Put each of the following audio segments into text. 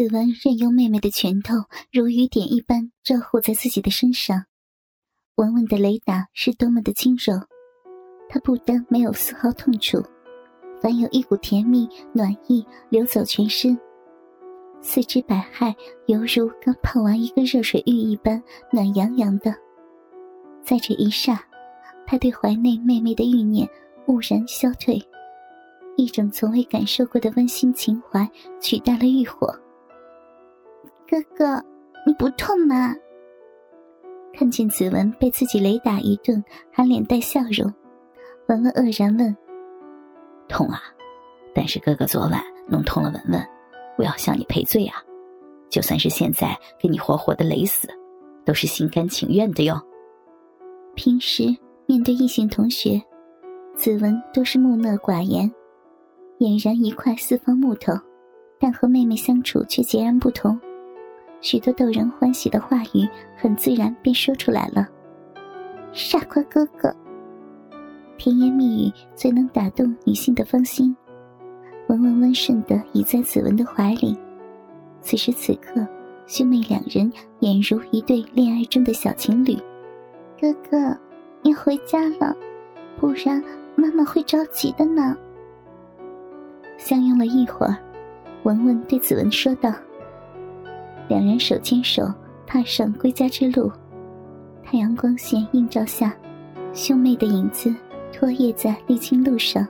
子文任由妹妹的拳头如雨点一般招呼在自己的身上，稳稳的雷打是多么的轻柔，她不但没有丝毫痛楚，反有一股甜蜜暖意流走全身，四肢百骸犹如刚泡完一个热水浴一般暖洋洋的。在这一霎，他对怀内妹妹的欲念蓦然消退，一种从未感受过的温馨情怀取代了欲火。哥哥，你不痛吗？看见子文被自己雷打一顿，还脸带笑容，文文愕然问：“痛啊？但是哥哥昨晚弄痛了文文，我要向你赔罪啊！就算是现在给你活活的雷死，都是心甘情愿的哟。”平时面对异性同学，子文都是木讷寡言，俨然一块四方木头，但和妹妹相处却截然不同。许多逗人欢喜的话语，很自然便说出来了。傻瓜哥哥，甜言蜜语最能打动女性的芳心。文文温顺的倚在子文的怀里，此时此刻，兄妹两人俨如一对恋爱中的小情侣。哥哥，你回家了，不然妈妈会着急的呢。相拥了一会儿，文文对子文说道。两人手牵手踏上归家之路，太阳光线映照下，兄妹的影子拖曳在沥青路上，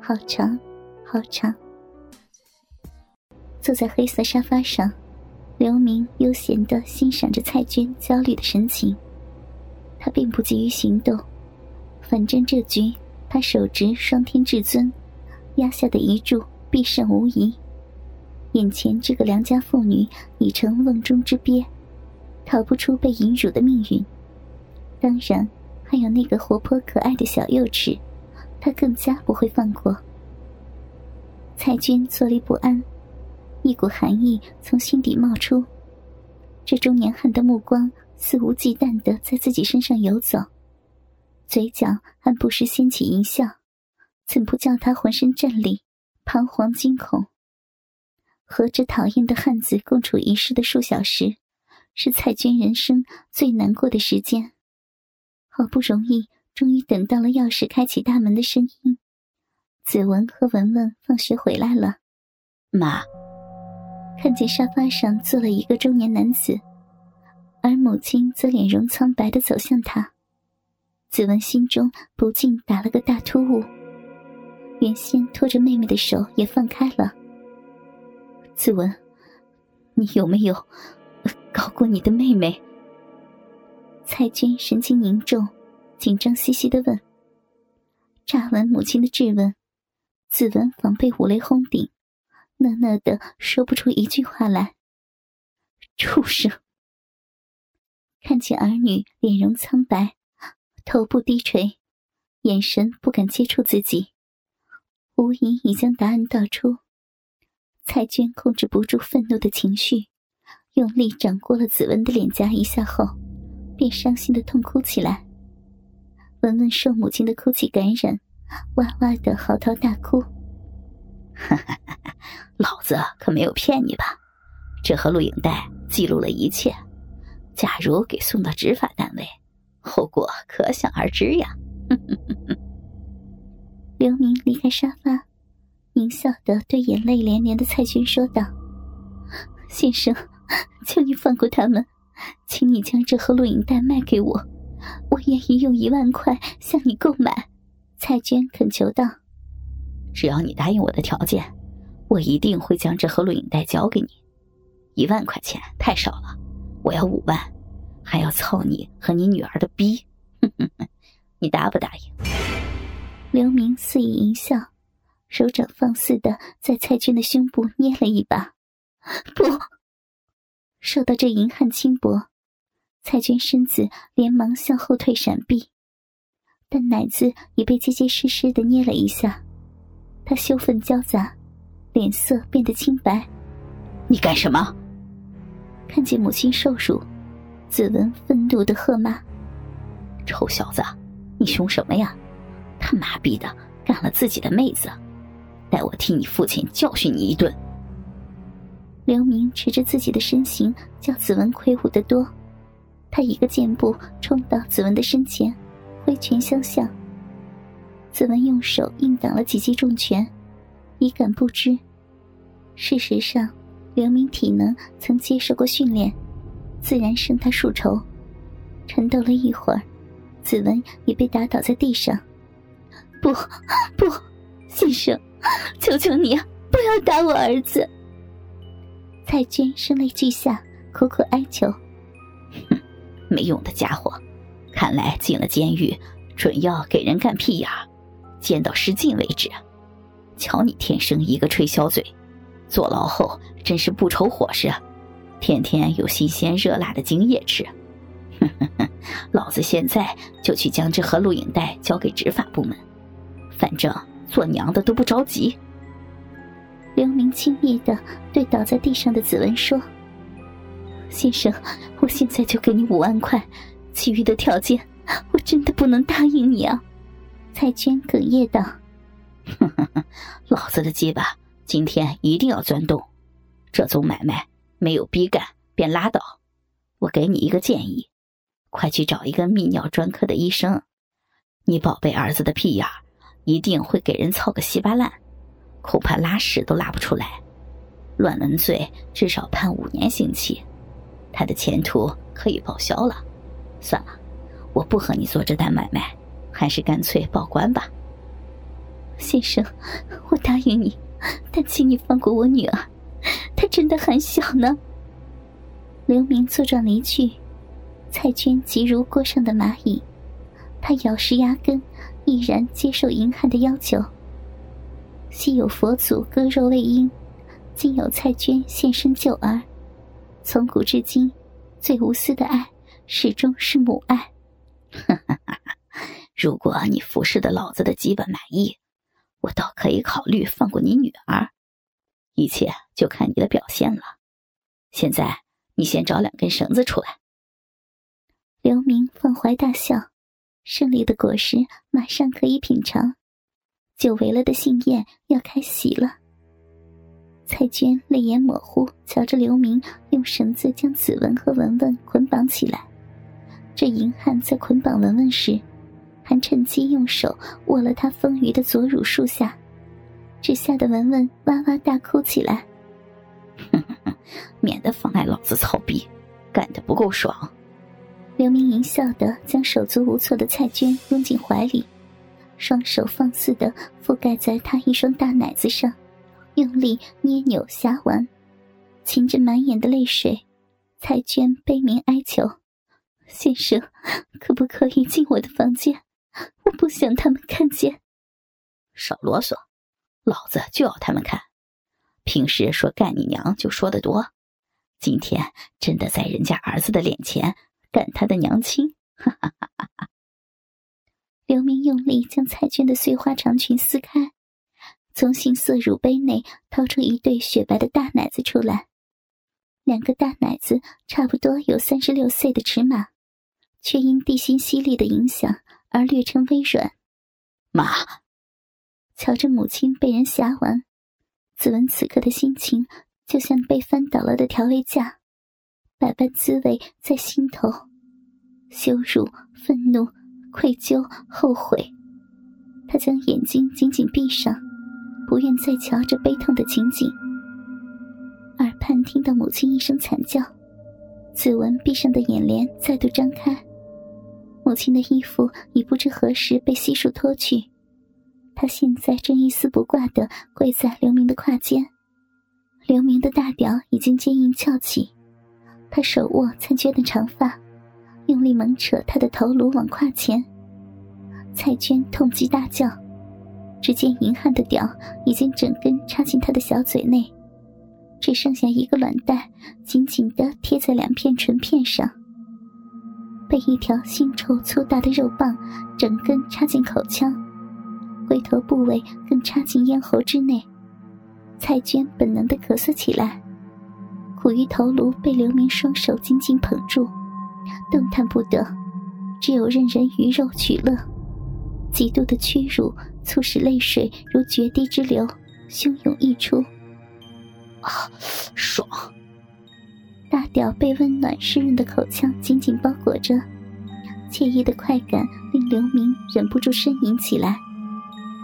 好长，好长。坐在黑色沙发上，刘明悠闲的欣赏着蔡娟焦虑的神情。他并不急于行动，反正这局他手执双天至尊，压下的一注必胜无疑。眼前这个良家妇女已成瓮中之鳖，逃不出被淫辱的命运。当然，还有那个活泼可爱的小幼齿，他更加不会放过。蔡军坐立不安，一股寒意从心底冒出。这中年汉的目光肆无忌惮的在自己身上游走，嘴角还不时掀起淫笑，怎不叫他浑身战栗、彷徨惊恐？和这讨厌的汉子共处一室的数小时，是蔡娟人生最难过的时间。好不容易，终于等到了钥匙开启大门的声音。子文和文文放学回来了，妈看见沙发上坐了一个中年男子，而母亲则脸容苍白的走向他。子文心中不禁打了个大突兀，原先拖着妹妹的手也放开了。子文，你有没有搞过你的妹妹？蔡娟神情凝重，紧张兮兮的问。乍闻母亲的质问，子文仿被五雷轰顶，讷讷的说不出一句话来。畜生！看见儿女脸容苍白，头部低垂，眼神不敢接触自己，无疑已将答案道出。蔡娟控制不住愤怒的情绪，用力掌过了子文的脸颊一下后，便伤心的痛哭起来。文文受母亲的哭泣感染，哇哇的嚎啕大哭。哈哈，老子可没有骗你吧？这盒录影带记录了一切，假如给送到执法单位，后果可想而知呀。刘明离开沙发。狞笑的对眼泪连连的蔡娟说道：“先生，求你放过他们，请你将这盒录影带卖给我，我愿意用一万块向你购买。”蔡娟恳求道：“只要你答应我的条件，我一定会将这盒录影带交给你。一万块钱太少了，我要五万，还要操你和你女儿的逼，哼哼哼你答不答应？”刘明肆意淫笑。手掌放肆的在蔡军的胸部捏了一把，不！受到这银汉轻薄，蔡军身子连忙向后退闪避，但奶子已被结结实实的捏了一下，他羞愤交杂，脸色变得清白。你干什么？看见母亲受辱，子文愤怒的喝骂：“臭小子，你凶什么呀？他妈逼的，干了自己的妹子！”待我替你父亲教训你一顿。刘明持着自己的身形，较子文魁梧得多。他一个箭步冲到子文的身前，挥拳相向。子文用手硬挡了几记重拳，一感不知。事实上，刘明体能曾接受过训练，自然胜他数筹。缠斗了一会儿，子文也被打倒在地上。不，不，先生，求求你不要打我儿子！蔡娟声泪俱下，苦苦哀求：“哼，没用的家伙，看来进了监狱，准要给人干屁眼儿，奸到失禁为止。瞧你天生一个吹箫嘴，坐牢后真是不愁伙食，天天有新鲜热辣的精液吃。”哼哼哼老子现在就去将这盒录影带交给执法部门，反正做娘的都不着急。刘明轻蔑的对倒在地上的子文说：“先生，我现在就给你五万块，其余的条件我真的不能答应你啊。”蔡娟哽咽道：“老子的鸡巴今天一定要钻洞，这宗买卖没有逼干便拉倒。我给你一个建议。”快去找一个泌尿专科的医生，你宝贝儿子的屁眼一定会给人操个稀巴烂，恐怕拉屎都拉不出来。乱伦罪至少判五年刑期，他的前途可以报销了。算了，我不和你做这单买卖，还是干脆报官吧。先生，我答应你，但请你放过我女儿，她真的很小呢。刘明坐状离去。蔡娟急如锅上的蚂蚁，她咬实牙根，毅然接受银汉的要求。昔有佛祖割肉喂鹰，今有蔡娟现身救儿。从古至今，最无私的爱，始终是母爱。如果你服侍的老子的基本满意，我倒可以考虑放过你女儿。一切就看你的表现了。现在，你先找两根绳子出来。刘明放怀大笑，胜利的果实马上可以品尝，久违了的幸宴要开席了。蔡娟泪眼模糊，瞧着刘明用绳子将子文和文文捆绑起来。这淫汉在捆绑文文时，还趁机用手握了他丰腴的左乳树下，这吓得文文哇哇大哭起来。免得妨碍老子操逼，干得不够爽。刘明淫笑的将手足无措的蔡娟拥进怀里，双手放肆的覆盖在她一双大奶子上，用力捏扭瞎玩，噙着满眼的泪水。蔡娟悲鸣哀求：“先生，可不可以进我的房间？我不想他们看见。”少啰嗦，老子就要他们看。平时说干你娘就说的多，今天真的在人家儿子的脸前。干他的娘亲！哈哈哈哈哈！刘明用力将蔡娟的碎花长裙撕开，从杏色乳杯内掏出一对雪白的大奶子出来。两个大奶子差不多有三十六岁的尺码，却因地心吸力的影响而略呈微软。妈，瞧着母亲被人挟完，子文此刻的心情就像被翻倒了的调味架。百般滋味在心头，羞辱、愤怒、愧疚、后悔。他将眼睛紧紧闭上，不愿再瞧这悲痛的情景。耳畔听到母亲一声惨叫，子文闭上的眼帘再度张开。母亲的衣服已不知何时被悉数脱去，她现在正一丝不挂的跪在刘明的胯间。刘明的大屌已经坚硬翘起。他手握蔡娟的长发，用力猛扯她的头颅往胯前。蔡娟痛极大叫，只见银汉的屌已经整根插进他的小嘴内，只剩下一个卵袋紧紧的贴在两片唇片上，被一条腥臭粗大的肉棒整根插进口腔，龟头部位更插进咽喉之内。蔡娟本能的咳嗽起来。苦于头颅被刘明双手紧紧捧住，动弹不得，只有任人鱼肉取乐。极度的屈辱促使泪水如决堤之流汹涌溢出。啊，爽！大屌被温暖湿润的口腔紧紧包裹着，惬意的快感令刘明忍不住呻吟起来。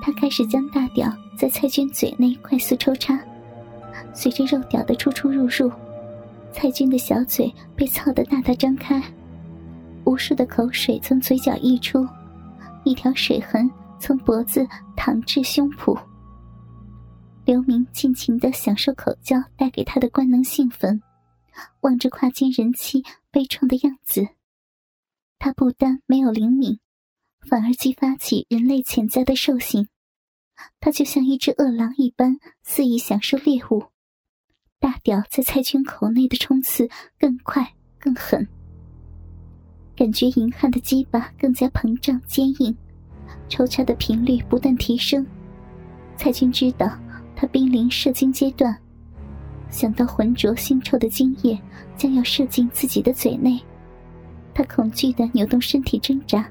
他开始将大屌在蔡娟嘴内快速抽插，随着肉屌的出出入入，蔡军的小嘴被操得大大张开，无数的口水从嘴角溢出，一条水痕从脖子淌至胸脯。刘明尽情的享受口交带给他的官能兴奋，望着跨间人妻悲怆的样子，他不但没有灵敏。反而激发起人类潜在的兽性，他就像一只饿狼一般肆意享受猎物。大屌在蔡军口内的冲刺更快更狠，感觉银汉的鸡巴更加膨胀坚硬，抽插的频率不断提升。蔡军知道他濒临射精阶段，想到浑浊腥臭的精液将要射进自己的嘴内，他恐惧的扭动身体挣扎。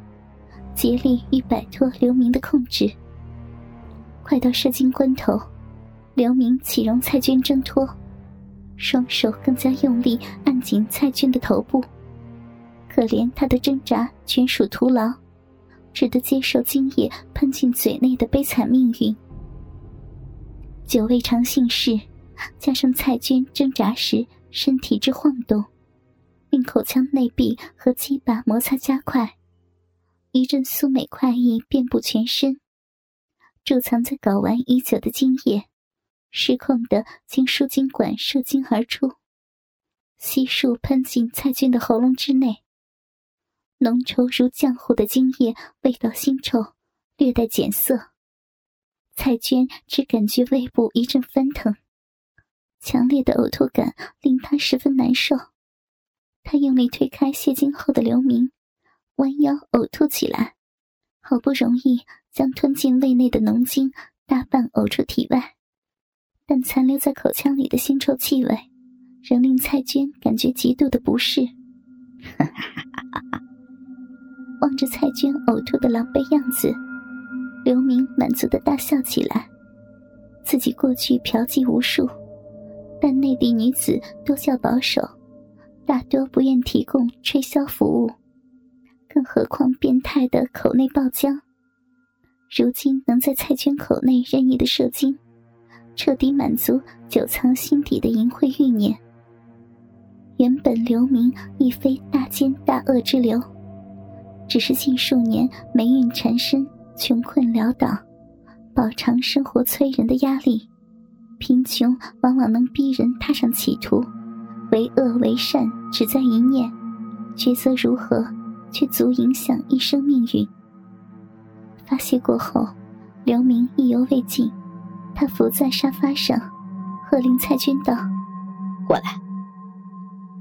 竭力欲摆脱刘明的控制。快到射精关头，刘明启容蔡娟挣脱，双手更加用力按紧蔡娟的头部。可怜她的挣扎全属徒劳，只得接受精液喷进嘴内的悲惨命运。久未尝性事，加上蔡娟挣扎时身体之晃动，令口腔内壁和鸡巴摩擦加快。一阵酥美快意遍布全身，贮藏在睾丸已久的精液，失控的经输精管射精而出，悉数喷进蔡娟的喉咙之内。浓稠如浆糊的精液，味道腥臭，略带碱涩。蔡娟只感觉胃部一阵翻腾，强烈的呕吐感令她十分难受。她用力推开泄精后的刘明。弯腰呕吐起来，好不容易将吞进胃内的浓精大半呕出体外，但残留在口腔里的腥臭气味，仍令蔡娟感觉极度的不适。望着蔡娟呕吐的狼狈样子，刘明满足的大笑起来。自己过去嫖妓无数，但内地女子多较保守，大多不愿提供吹箫服务。更何况变态的口内爆浆，如今能在蔡娟口内任意的射精，彻底满足久藏心底的淫秽欲念。原本刘明亦非大奸大恶之流，只是近数年霉运缠身，穷困潦倒，饱尝生活催人的压力。贫穷往往能逼人踏上歧途，为恶为善只在一念，抉择如何？却足影响一生命运。发泄过后，刘明意犹未尽，他伏在沙发上，喝令蔡娟道：“过来。”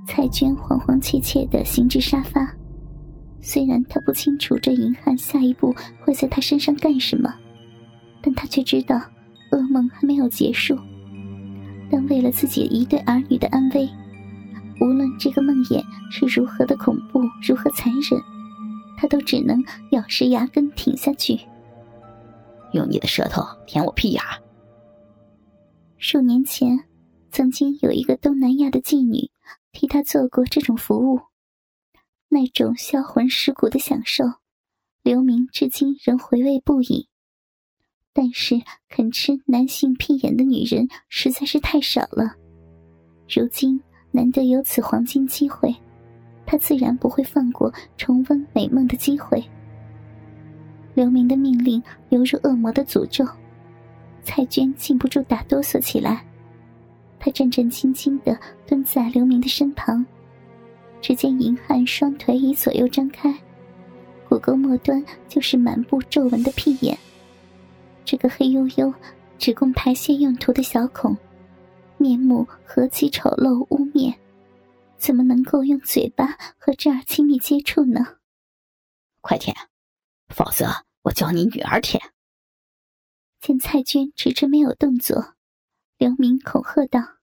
蔡娟慌慌切切地行至沙发。虽然他不清楚这银汉下一步会在他身上干什么，但他却知道噩梦还没有结束。但为了自己一对儿女的安危。无论这个梦魇是如何的恐怖，如何残忍，他都只能咬实牙根挺下去。用你的舌头舔我屁眼。数年前，曾经有一个东南亚的妓女替他做过这种服务，那种销魂蚀骨的享受，刘明至今仍回味不已。但是，肯吃男性屁眼的女人实在是太少了。如今。难得有此黄金机会，他自然不会放过重温美梦的机会。刘明的命令犹如恶魔的诅咒，蔡娟禁不住打哆嗦起来。她战战兢兢地蹲在刘明的身旁，只见银汉双腿已左右张开，骨沟末端就是满布皱纹的屁眼。这个黑黝黝、只供排泄用途的小孔。面目何其丑陋污蔑，怎么能够用嘴巴和这儿亲密接触呢？快舔，否则我叫你女儿舔。见蔡娟迟迟没有动作，刘明恐吓道。